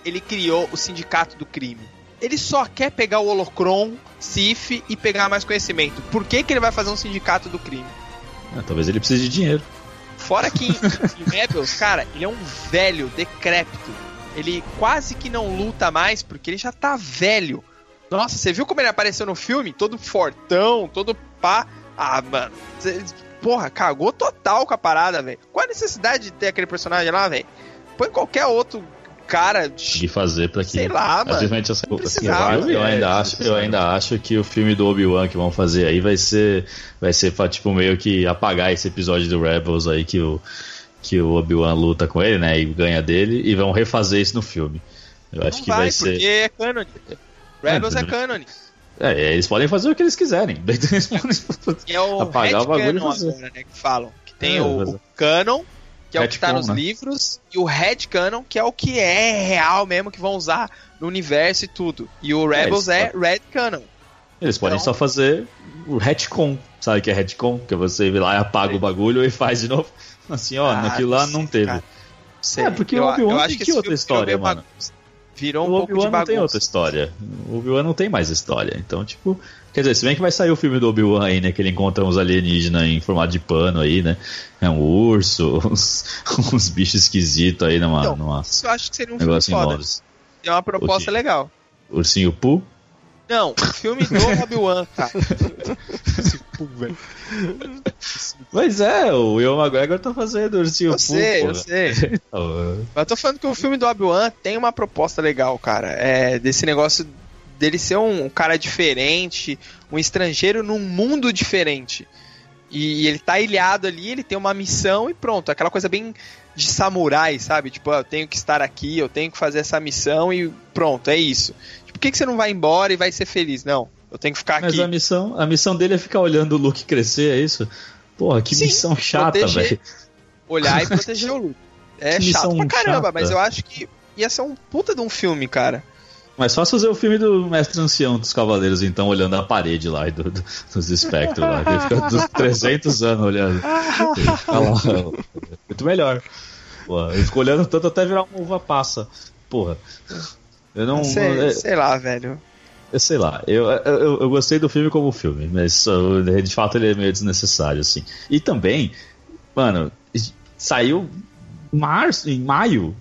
ele criou o Sindicato do Crime? Ele só quer pegar o Holocron, Sif e pegar mais conhecimento. Por que, que ele vai fazer um Sindicato do Crime? Ah, talvez ele precise de dinheiro. Fora que em, em Rebels, cara, ele é um velho, decrépito. Ele quase que não luta mais porque ele já tá velho. Nossa, você viu como ele apareceu no filme? Todo fortão, todo pá. Ah, mano. cê- porra, cagou total com a parada, velho. Qual a necessidade de ter aquele personagem lá, velho? Põe qualquer outro cara. De fazer pra que. Sei lá, mano. Simplesmente essa- precisava, eu, eu ainda acho, eu ainda acho que o filme do Obi-Wan que vão fazer aí vai ser vai ser pra, tipo meio que apagar esse episódio do Rebels aí que o que o Obi-Wan luta com ele, né, e ganha dele e vão refazer isso no filme. Eu acho Não que vai, vai, ser porque é canon. Rebels é, É, canon. É, eles podem fazer o que eles quiserem. Eles podem- é o Apagar o bagulho agora, né, que falam. Que tem É, o, mas- o canon, que é o que tá Retcon, nos né? livros, e o headcanon, que é o que é real mesmo, que vão usar no universo e tudo. E o Rebels eles é red canon. Eles podem Então- só fazer o retcon, sabe o que é retcon? Que você vai lá e apaga o bagulho e faz de novo. Assim, ó, Ah, naquilo lá não teve. cara. Sei. É, porque Eu- o Obi-Wan tem que outra filme história, mano. bagunça. Virou um o pouco de Obi-Wan não bagunça. tem outra história. O Obi-Wan não tem mais história. Então, tipo. Quer dizer, se bem que vai sair o filme do Obi-Wan aí, né? Que ele encontra uns alienígenas em formato de pano aí, né? É um urso, uns, uns bichos esquisitos aí numa. Então, numa Isso eu acho que seria um filme negócio em foda. Tem uma proposta legal. Ursinho Poo? Não, filme do Obi-Wan, cara. Pois é, o Will McGregor tá fazendo Ursinho Eu Poo. sei, eu porra. sei. Mas eu tô falando que o filme do Obi-Wan tem uma proposta legal, cara. É desse negócio dele ser um cara diferente, um estrangeiro num mundo diferente. E ele tá ilhado ali, ele tem uma missão e pronto. Aquela coisa bem de samurai, sabe? Tipo, ah, eu tenho que estar aqui, eu tenho que fazer essa missão e pronto, é isso. Por que, que você não vai embora e vai ser feliz? Não, eu tenho que ficar Mas aqui. a missão, a missão dele é ficar olhando o Luke crescer, é isso? Porra, que Sim, missão chata, proteger. velho. Olhar e proteger o Luke. É Que chato pra caramba, chata. mas eu acho que ia ser um puta de um filme, cara. Mas fácil fazer o filme do Mestre Ancião dos Cavaleiros, então, olhando a parede lá e do, do- dos espectros lá. Ele fica dos 300 anos olhando. Lá, muito melhor. Porra, ele ficou olhando tanto até virar uma uva passa. Porra. Eu não. sei, é- sei lá, velho. eu sei lá, eu, eu, eu gostei do filme como filme, mas de fato ele é meio desnecessário, assim. E também, mano, saiu março, em maio,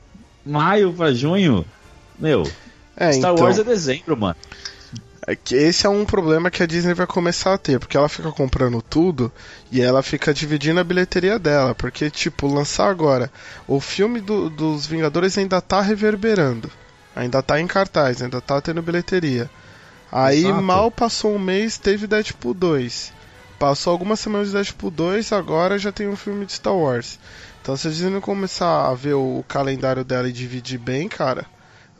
maio pra junho, meu, É, Star então, Wars é dezembro, mano. é esse é um problema que a Disney vai começar a ter, porque ela fica comprando tudo e ela fica dividindo a bilheteria dela, porque, tipo, lançar agora, o filme do- dos Vingadores ainda tá reverberando, ainda tá em cartaz, ainda tá tendo bilheteria. Aí Exato. mal passou um mês, teve Deadpool 2. Passou algumas semanas de Deadpool 2, agora já tem um filme de Star Wars. Então se a Disney não começar a ver o calendário dela e dividir bem, cara,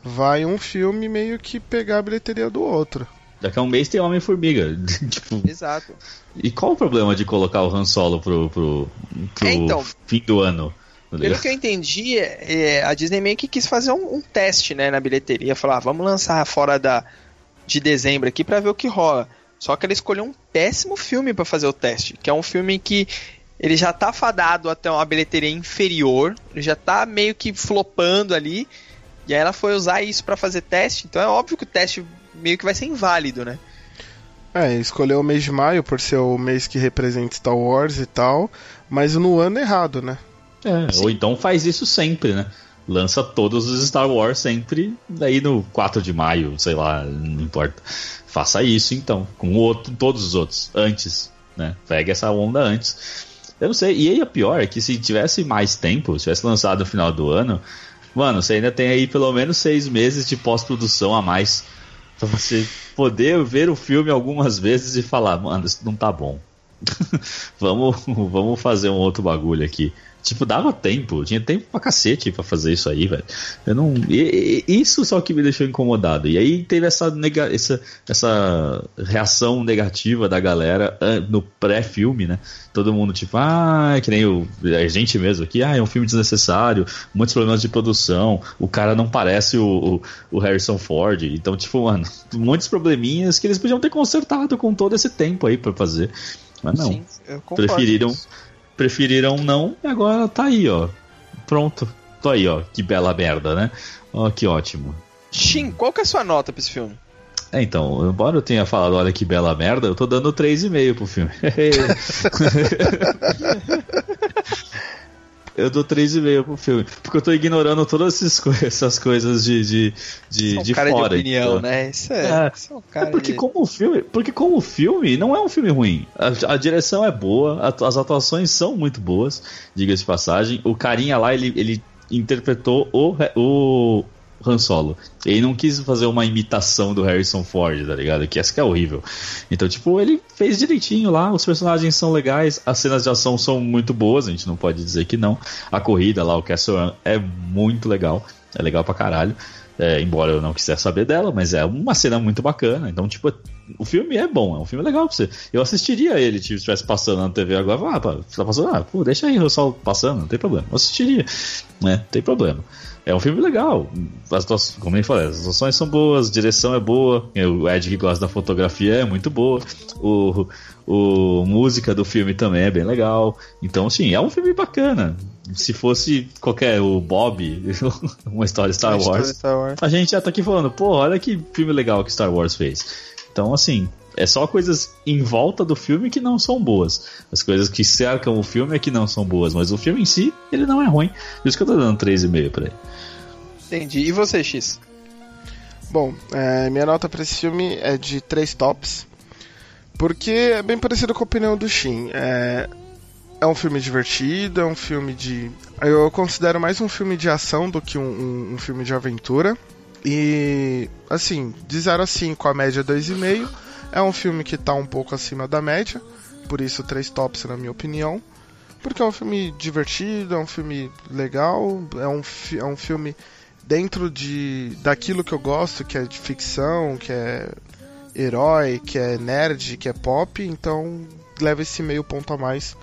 vai um filme meio que pegar a bilheteria do outro. Daqui a um mês tem Homem-Formiga. tipo, Exato. e qual o problema de colocar o Han Solo pro, pro, pro É, então. fim do ano? Pelo que eu entendi, é, a Disney meio que quis fazer um, um teste, né, na bilheteria. Falar, ah, vamos lançar fora da, de dezembro aqui pra ver o que rola. Só que ela escolheu um péssimo filme pra fazer o teste, que é um filme que ele já tá fadado até uma bilheteria inferior, ele já tá meio que flopando ali, e aí ela foi usar isso pra fazer teste, então é óbvio que o teste meio que vai ser inválido, né? É, escolheu o mês de maio por ser o mês que representa Star Wars e tal, mas no ano errado, né? É, ou então faz isso sempre, né? Lança todos os Star Wars sempre, daí no 4 de maio, sei lá, não importa. Faça isso então, com o outro, todos os outros, antes, né? Pega essa onda antes. Eu não sei, e aí a pior é que se tivesse mais tempo, se tivesse lançado no final do ano, mano, você ainda tem aí pelo menos seis meses de pós-produção a mais pra você poder ver o filme algumas vezes e falar, mano, isso não tá bom. vamos, vamos fazer um outro bagulho aqui. Tipo, dava tempo, tinha tempo pra cacete pra fazer isso aí, velho. Eu não. e- e- isso só que me deixou incomodado. E aí teve essa, nega, essa, essa reação negativa da galera ah, no pré-filme, né? Todo mundo, tipo, ah, que nem o, a gente mesmo aqui, ah, é um filme desnecessário, muitos problemas de produção, o cara não parece o, o, o Harrison Ford. Então, tipo, mano, muitos probleminhas que eles podiam ter consertado com todo esse tempo aí pra fazer. Mas não. Sim, Preferiram, isso. Preferiram não e agora tá aí, ó. Pronto. Tô aí, ó. Que bela merda, né? Ó, que ótimo. Shin, qual que é a sua nota pra esse filme? É, então, embora eu tenha falado, olha que bela merda, eu tô dando 3,5 pro filme. eu dou 3,5 pro filme. Porque eu tô ignorando todas essas, co- essas coisas de, de, de, Você é um de cara fora. de opinião, entendeu? né? Isso é, É. isso é um É cara porque de... como filme, porque como filme não é um filme ruim. A, a direção é boa, a- as atuações são muito boas, diga-se de passagem. O carinha lá ele, ele interpretou o, o Han Solo. Ele não quis fazer uma imitação do Harrison Ford, tá ligado? Que essa que é horrível. Então, tipo, ele fez direitinho lá, os personagens são legais, as cenas de ação são muito boas, a gente não pode dizer que não. A corrida lá, o Castle Run, é muito legal. É legal pra caralho. É, embora eu não quisesse saber dela, mas é uma cena muito bacana. Então, tipo, o filme é bom, é um filme legal pra você. Eu assistiria ele se estivesse passando na TV agora. Ah, tá passando, ah, pô, deixa aí o sol passando, não tem problema. Eu assistiria, né? Não tem problema. É um filme legal. As atuações, como eu falei, as atuações são boas, a direção é boa. O Ed que gosta da fotografia é muito boa. O, o música do filme também é bem legal. Então, assim, é um filme bacana. Se fosse qualquer o Bob, uma história Star Uma história Wars, Star Wars. a gente já tá aqui falando, pô, olha que filme legal que Star Wars fez. Então, assim, é só coisas em volta do filme que não são boas. As coisas que cercam o filme é que não são boas, mas o filme em si, ele não é ruim. Por isso que eu tô dando 3,5 pra ele. Entendi. E você, X? Bom, é, minha nota pra esse filme é de 3 tops. Porque é bem parecido com a opinião do Shin. É, é um filme divertido, é um filme de. Eu considero mais um filme de ação do que um, um- um filme de aventura. E, assim, de 0 a 5, a média é 2,5. É um filme que tá um pouco acima da média. Por isso, 3 tops, na minha opinião. Porque é um filme divertido, é um filme legal, é um, é um filme dentro de daquilo que eu gosto, que é de ficção, que é herói, que é nerd, que é pop, então leva esse meio ponto a mais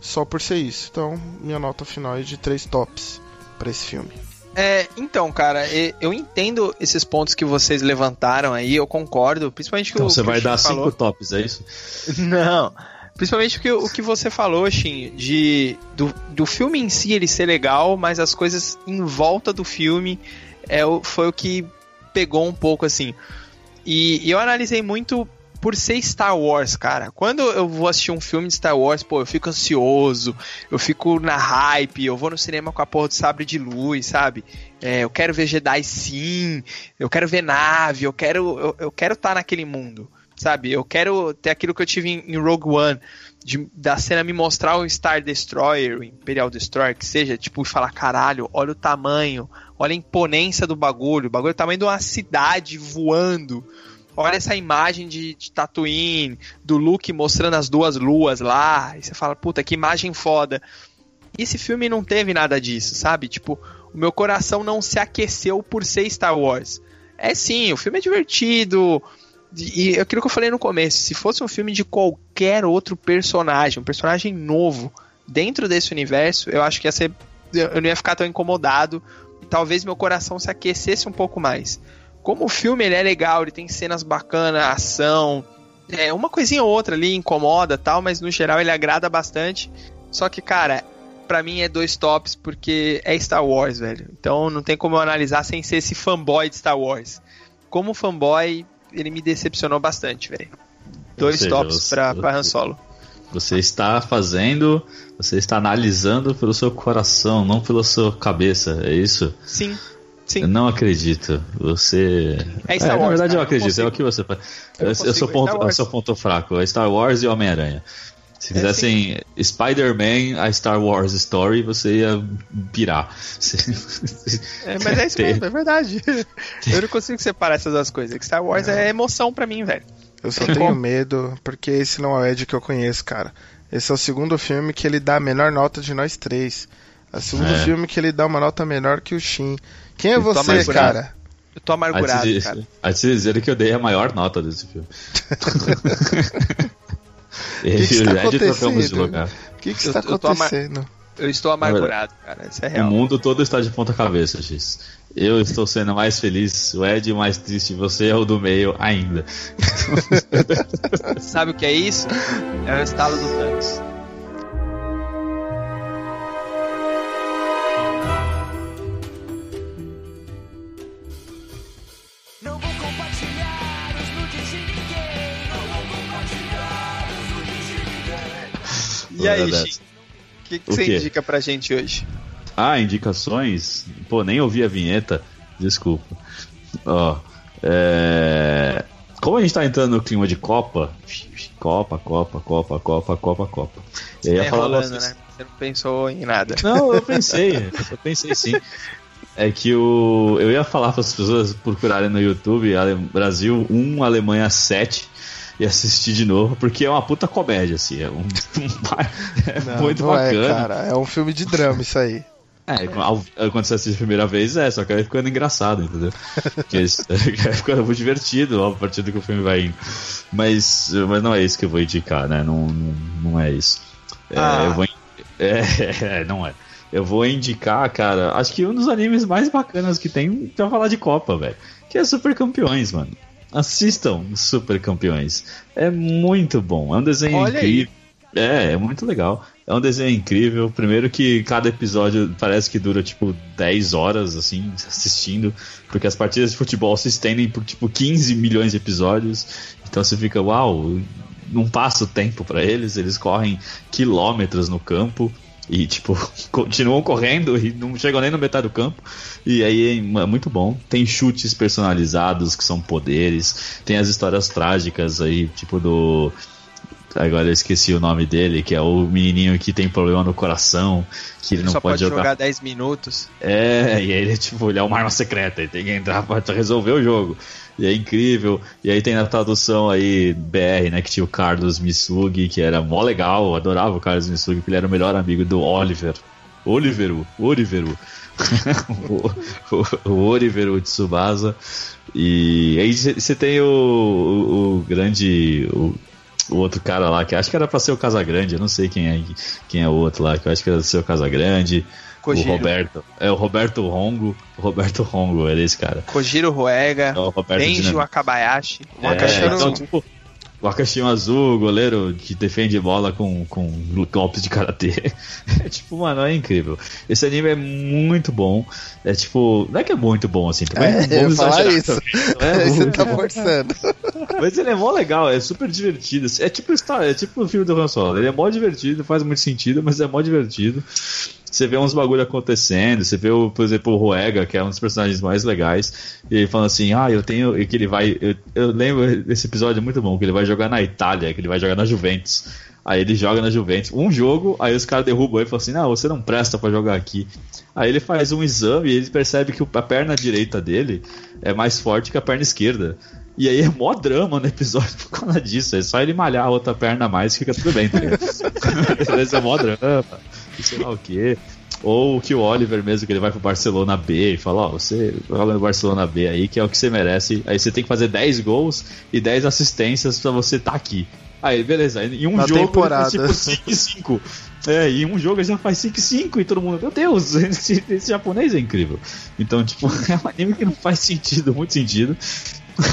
só por ser isso. Então, minha nota final é de 3 tops pra esse filme. É, então, cara, eu entendo esses pontos que vocês levantaram aí, eu concordo, principalmente que Então você que vai dar 5 falou. tops, é isso? Não. Principalmente o que, o que você falou, Shin, de do, do filme em si ele ser legal, mas as coisas em volta do filme é, foi o que pegou um pouco assim. E, e eu analisei muito por ser Star Wars, cara. Quando eu vou assistir um filme de Star Wars, pô, eu fico ansioso, eu fico na hype, eu vou no cinema com a porra do sabre de luz, sabe? É, eu quero ver Jedi sim, eu quero ver nave, eu quero eu, eu quero estar naquele mundo, sabe? Eu quero ter aquilo que eu tive em, em Rogue One, de, da cena me mostrar o Star Destroyer, o Imperial Destroyer, que seja, tipo, e falar, caralho, olha o tamanho, olha a imponência do bagulho, o bagulho é o tamanho de uma cidade voando. Olha essa imagem de, de Tatooine, do Luke mostrando as duas luas lá, e você fala, puta, que imagem foda. E esse filme não teve nada disso, sabe? Tipo, o meu coração não se aqueceu por ser Star Wars. É sim, o filme é divertido. E é aquilo que eu falei no começo, se fosse um filme de qualquer outro personagem, um personagem novo dentro desse universo, eu acho que ia ser. Eu não ia ficar tão incomodado. E talvez meu coração se aquecesse um pouco mais. Como o filme ele é legal, ele tem cenas bacanas, ação. É, uma coisinha ou outra ali incomoda tal, mas no geral ele agrada bastante. Só que, cara, pra mim é dois tops porque é Star Wars, velho. Então não tem como eu analisar sem ser esse fanboy de Star Wars. Como fanboy, ele me decepcionou bastante, velho. Dois seja, tops você- pra, pra Han Solo. Você está fazendo, você está analisando pelo seu coração, não pela sua cabeça, é isso? Sim, sim. Eu não acredito. Você. É Star na Wars, verdade, cara, eu acredito, eu é o que você faz. Eu Eu, eu sou é ponto, é Wars. seu ponto fraco. É Star Wars e Homem-Aranha. Se fizessem Spider-Man, a Star Wars Story, você ia pirar. Você- É, mas é isso mesmo, é verdade. Eu não consigo separar essas duas coisas. Que Star Wars é emoção pra mim, velho. Eu só tenho medo, porque esse não é o Ed que eu conheço, cara. Esse é o segundo filme que ele dá a menor nota de nós três. É o segundo É. filme que ele dá uma nota melhor que o Shin. Quem é você, amargurado. cara? Eu tô amargurado, Aí cara. Aí se dizer que eu dei a maior nota desse filme. que está é de trocamos de acontecendo? lugar. O que, que Eu- está acontecendo? Eu estou amargurado, cara. Isso é O real. mundo todo está de ponta cabeça, X. Eu estou sendo mais feliz, o Ed mais triste, você é o do meio ainda. Sabe o que é isso? É o estalo do Thanos. E aí, Olha Xi? O que, que O você quê? indica pra gente hoje? Ah, indicações? Pô, nem ouvi a vinheta. Desculpa. Ó, é... Como a gente tá entrando no clima de Copa, Copa, Copa, Copa, Copa, Copa, Copa. Eu ia Tá falar enrolando, né? Você não pensou em nada. Não, eu pensei, eu pensei sim. É que o, eu ia falar para as pessoas procurarem no YouTube Brasil 1, Alemanha 7 e assistir de novo, porque é uma puta comédia, assim. É, um, é Não, muito não é, bacana. cara. É um filme de drama isso aí. É, quando você assiste a primeira vez, é, só que aí ficando engraçado, entendeu? Porque vai ficando muito divertido ó, a partir do que o filme vai indo. Mas, mas não é isso que eu vou indicar, né? Não, não, não é isso. É, Ah. eu vou, in- é, não é. Eu vou indicar, cara, acho que um dos animes mais bacanas que tem pra falar de Copa, velho. Que é Super Campeões, mano. Assistam Super Campeões. É muito bom. É um desenho Olha aí. incrível. É, é muito legal. É um desenho incrível. Primeiro que cada episódio parece que dura tipo 10 horas, assim, assistindo. Porque as partidas de futebol se estendem por tipo 15 milhões de episódios. Então você fica, uau, não passa o tempo pra eles. Eles correm quilômetros no campo. E, tipo, continuam correndo e não chegam nem no metade do campo. E aí é muito bom. Tem chutes personalizados que são poderes. Tem as histórias trágicas aí, tipo do. Agora eu esqueci o nome dele, que é o menininho que tem problema no coração, que ele não Só pode, pode jogar jogar. 10 minutos. É, e aí ele, tipo, ele é uma arma secreta, ele tem que entrar pra resolver o jogo. E é incrível. E aí tem na tradução aí BR, né, que tinha o Carlos Misugi, que era mó legal, adorava o Carlos Misugi, porque ele era o melhor amigo do Oliver. Oliveru, Oliveru. o, o, o Oliveru Tsubasa. E aí você tem o, o, o grande. O, o outro cara lá, que acho que era pra ser o Casagrande, eu não sei quem é, quem é o outro lá, que eu acho que era pra ser o Casagrande. Kojiro. O Roberto. É o Roberto Rongo. O Roberto Rongo era esse cara. Kojiro Ruega, É o Roberto Benji. Wakabayashi. É, então, o- tipo, o Akashima Azul, goleiro que defende bola com, com golpes de karatê. É tipo, mano, é incrível. Esse anime é muito bom. É tipo, não é que é muito bom assim, também. É, não eu falar isso. é você muito tá bom. forçando. Mas ele é mó legal, é super divertido. É tipo história, é tipo o filme do Han Solo. Ele é mó divertido, faz muito sentido, mas é mó divertido. Você vê uns bagulho acontecendo, você vê, o, por exemplo, o Ruega, que é um dos personagens mais legais, e ele falando assim, ah, eu tenho. E que ele vai. Eu, eu lembro desse episódio é muito bom, que ele vai jogar na Itália, que ele vai jogar na Juventus. Aí ele joga na Juventus. Um jogo, aí os caras derrubam ele e falam assim, não, você não presta pra jogar aqui. Aí ele faz um exame e ele percebe que a perna direita dele é mais forte que a perna esquerda. E aí é mó drama no episódio por causa disso. É só ele malhar a outra perna a mais e fica tudo bem, tá ligado? É mó drama. E sei lá o quê. Ou que o Oliver mesmo, que ele vai pro Barcelona B e fala, ó, você joga no Barcelona B aí, que é o que você merece. Aí você tem que fazer 10 gols e 10 assistências pra você estar aqui. Aí, beleza. Em um Na jogo temporada. ele faz tipo 5 5. É, em um jogo ele já faz 5 5 e todo mundo, meu Deus, esse, esse japonês é incrível. Então, tipo, é um anime que não faz sentido, muito sentido.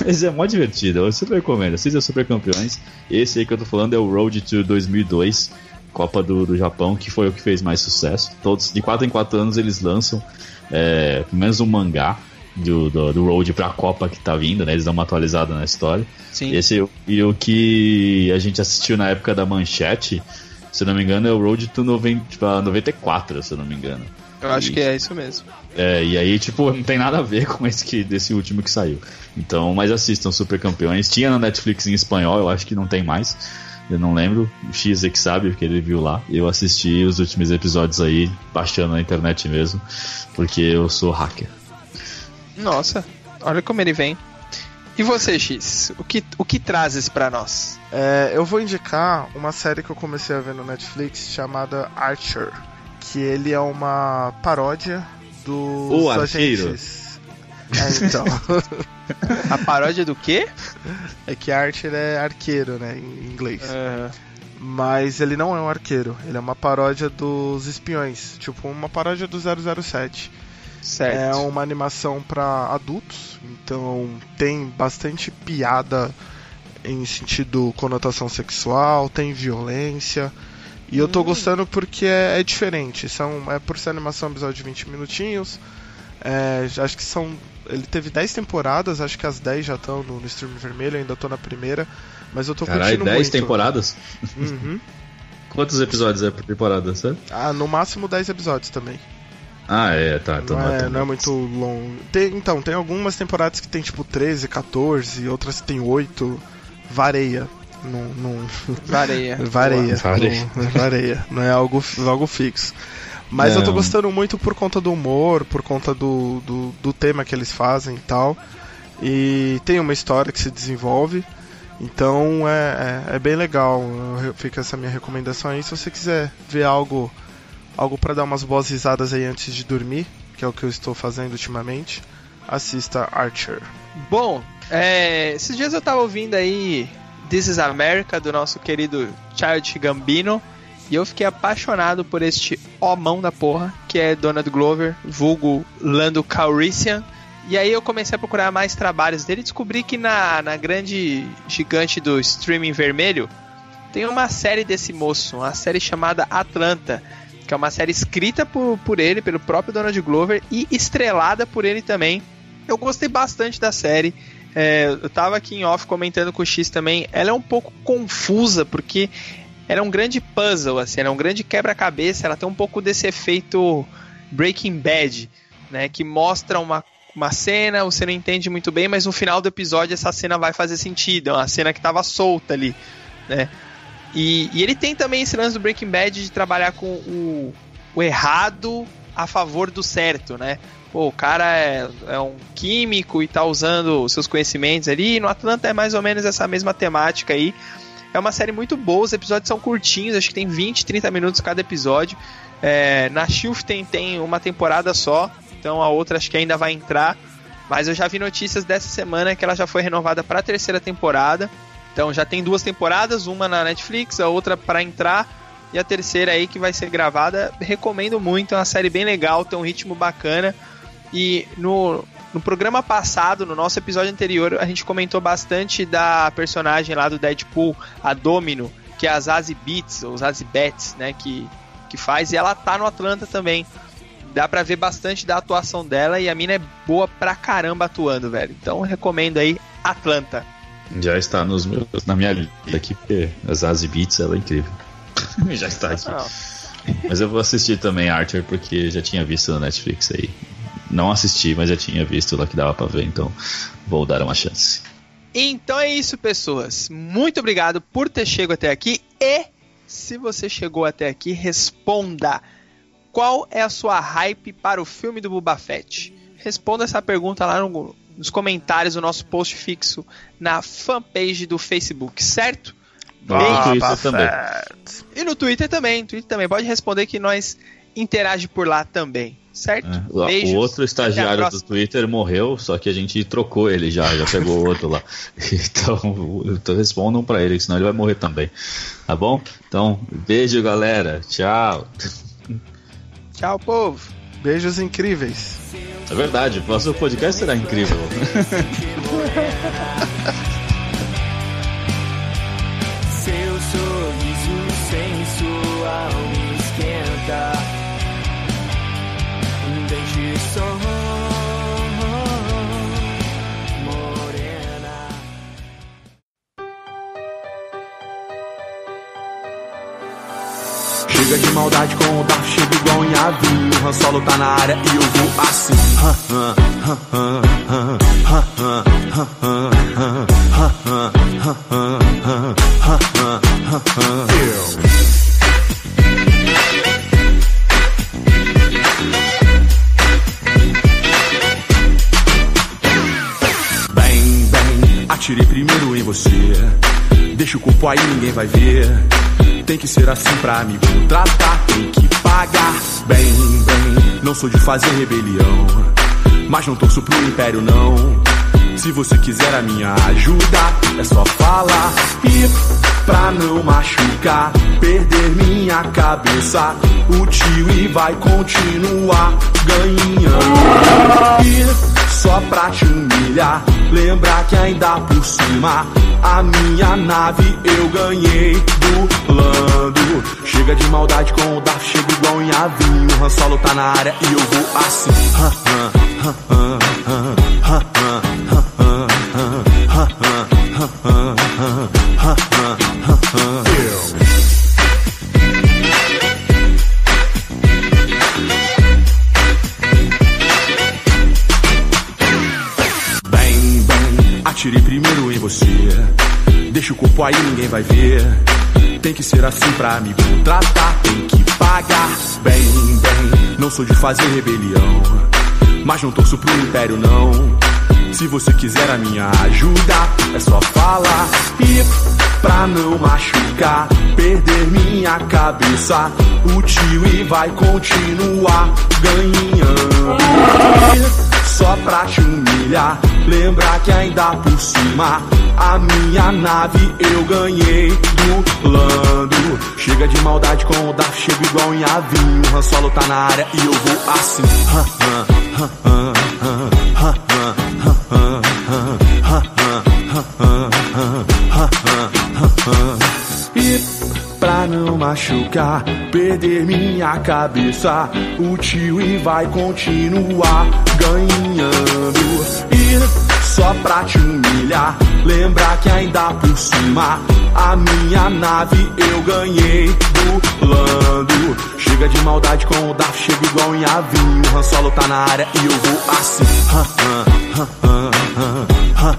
Mas é mó divertido, eu super recomendo. Assista Super Campeões. Esse aí que eu tô falando é o Road to 2002, Copa do, do Japão, que foi o que fez mais sucesso. Todos, de 4 em 4 anos, eles lançam é, pelo menos um mangá do, do, do Road pra Copa que tá vindo, né? Eles dão uma atualizada na história. Sim. Esse, e o que a gente assistiu na época da manchete, se não me engano, é o Road to 90, tipo, a 94, se eu não me engano. Eu acho que é isso mesmo. É, e aí, tipo, não tem nada a ver com esse que, desse último que saiu. Então, mas assistam Super Campeões. Tinha na Netflix em espanhol, eu acho que não tem mais. Eu não lembro. O X é que sabe, porque ele viu lá. Eu assisti os últimos episódios aí, baixando na internet mesmo, porque eu sou hacker. Nossa, olha como ele vem. E você, X? O que, o que trazes pra nós? É, eu vou indicar uma série que eu comecei a ver no Netflix chamada Archer, que ele é uma paródia dos O arqueiro. agentes. É, então. A paródia do quê? é que Archer é arqueiro, né, em inglês. Mas ele não é um arqueiro, ele é uma paródia dos espiões, tipo uma paródia do 007. Certo. É uma animação para adultos, então tem bastante piada em sentido conotação sexual, tem violência. E eu tô gostando porque é, é diferente. São, é por ser animação episódio de 20 minutinhos. É, acho que são. Ele teve 10 temporadas, acho que as 10 já estão no, no stream vermelho, ainda tô na primeira. Mas eu tô Caralho, curtindo 10 muito. temporadas? Uhum. Quantos episódios é por temporada, sabe? Ah, no máximo 10 episódios também. Ah, é, tá. Então não, é, tão não é muito longo. Tem- então, tem algumas temporadas que tem tipo 13, 14, outras que tem 8. Vareia. Não, não... Vareia. Vareia. Vareia. Não, vareia. Não é algo, algo fixo. Mas eu tô gostando muito por conta do humor, por conta do, do, do tema que eles fazem e tal. E tem uma história que se desenvolve. Então é, é, é bem legal. Fica essa minha recomendação aí. Se você quiser ver algo algo para dar umas boas risadas aí antes de dormir, que é o que eu estou fazendo ultimamente, assista Archer. Bom, é, esses dias eu tava ouvindo aí This is America do nosso querido Child Gambino e eu fiquei apaixonado por este homão da porra, que é Donald Glover, vulgo Lando Calrissian. E aí eu comecei a procurar mais trabalhos dele e descobri que na, na grande gigante do streaming vermelho tem uma série desse moço, uma série chamada Atlanta, que é uma série escrita por, por ele, pelo próprio Donald Glover e estrelada por ele também. Eu gostei bastante da série. É, eu tava aqui em off comentando com o X também. Ela é um pouco confusa, porque ela é um grande puzzle, assim, ela é um grande quebra-cabeça. Ela tem um pouco desse efeito Breaking Bad, né? Que mostra uma, uma cena, você não entende muito bem, mas no final do episódio essa cena vai fazer sentido. É uma cena que tava solta ali, né? E, e ele tem também esse lance do Breaking Bad de trabalhar com o, o errado a favor do certo, né? Pô, o cara é, é um químico e tá usando seus conhecimentos ali. E no Atlanta é mais ou menos essa mesma temática aí. É uma série muito boa, os episódios são curtinhos, acho que tem 20, 30 minutos cada episódio. É, na Shiften tem uma temporada só, então a outra acho que ainda vai entrar. Mas eu já vi notícias dessa semana que ela já foi renovada para a terceira temporada. Então já tem duas temporadas, uma na Netflix, a outra para entrar e a terceira aí que vai ser gravada. Recomendo muito, é uma série bem legal, tem um ritmo bacana. E no, no programa passado, no nosso episódio anterior, a gente comentou bastante da personagem lá do Deadpool, a Domino, que é a Zazie Beats, ou Zazie Betts, né, que, que faz, e ela tá no Atlanta também. Dá pra ver bastante da atuação dela e a mina é boa pra caramba atuando, velho. Então recomendo aí Atlanta. Já está nos meus, na minha lista aqui, porque a Zazie Beats ela é incrível. já está aqui. Não. Mas eu vou assistir também Archer porque já tinha visto no Netflix aí. Não assisti, mas já tinha visto lá que dava pra ver, então vou dar uma chance. Então é isso, pessoas. Muito obrigado por ter chegado até aqui. E se você chegou até aqui, responda: qual é a sua hype para o filme do Boba Fett? Responda essa pergunta lá no- nos comentários do nosso post fixo na fanpage do Facebook, certo? No Twitter também. E no Twitter também. No Twitter também. Pode responder que nós interage por lá também, certo? É, o- Beijos. O outro estagiário do. Twitter morreu, só que a gente trocou ele já, já pegou outro lá. Então, então respondam pra ele, senão ele vai morrer também. Tá bom? Então, beijo galera, tchau. Tchau, povo. Beijos incríveis. É verdade, o próximo podcast será incrível. briga de maldade com o Darth chega igual em avião. O Han Solo tá na área e eu vou assim. Eu. Atirei primeiro em você. Deixa o corpo aí, ninguém vai ver. Tem que ser assim pra me contratar, tem que pagar bem, bem. Não sou de fazer rebelião, mas não torço pro império não. Se você quiser a minha ajuda, é só falar e pra não machucar, perder minha cabeça, o tio e vai continuar ganhando. E só pra te humilhar, lembrar que ainda por cima a minha nave eu ganhei do Lando. Chega de maldade com o Darth, chega igual em avinho. O Han Solo tá na área e eu vou assim. O corpo aí, ninguém vai ver. Tem que ser assim pra me contratar, tem que pagar. Bem, bem, não sou de fazer rebelião, mas não torço pro império não. Se você quiser a minha ajuda, é só falar e pra não machucar, perder minha cabeça, o tio e vai continuar ganhando. Só pra te humilhar, lembrar que ainda por cima a minha nave eu ganhei do Lando. Chega de maldade com o Darth, chego igual em avinho. Han Solo tá na área e eu vou assim. Hã, hã, hã, machucar, perder minha cabeça, o tio e vai continuar ganhando. E só pra te humilhar, lembrar que ainda por cima a minha nave eu ganhei do Lando. Chega de maldade com o Darth, chega igual em avinho. Han Solo tá na área e eu vou assim. Hã, hã, hã,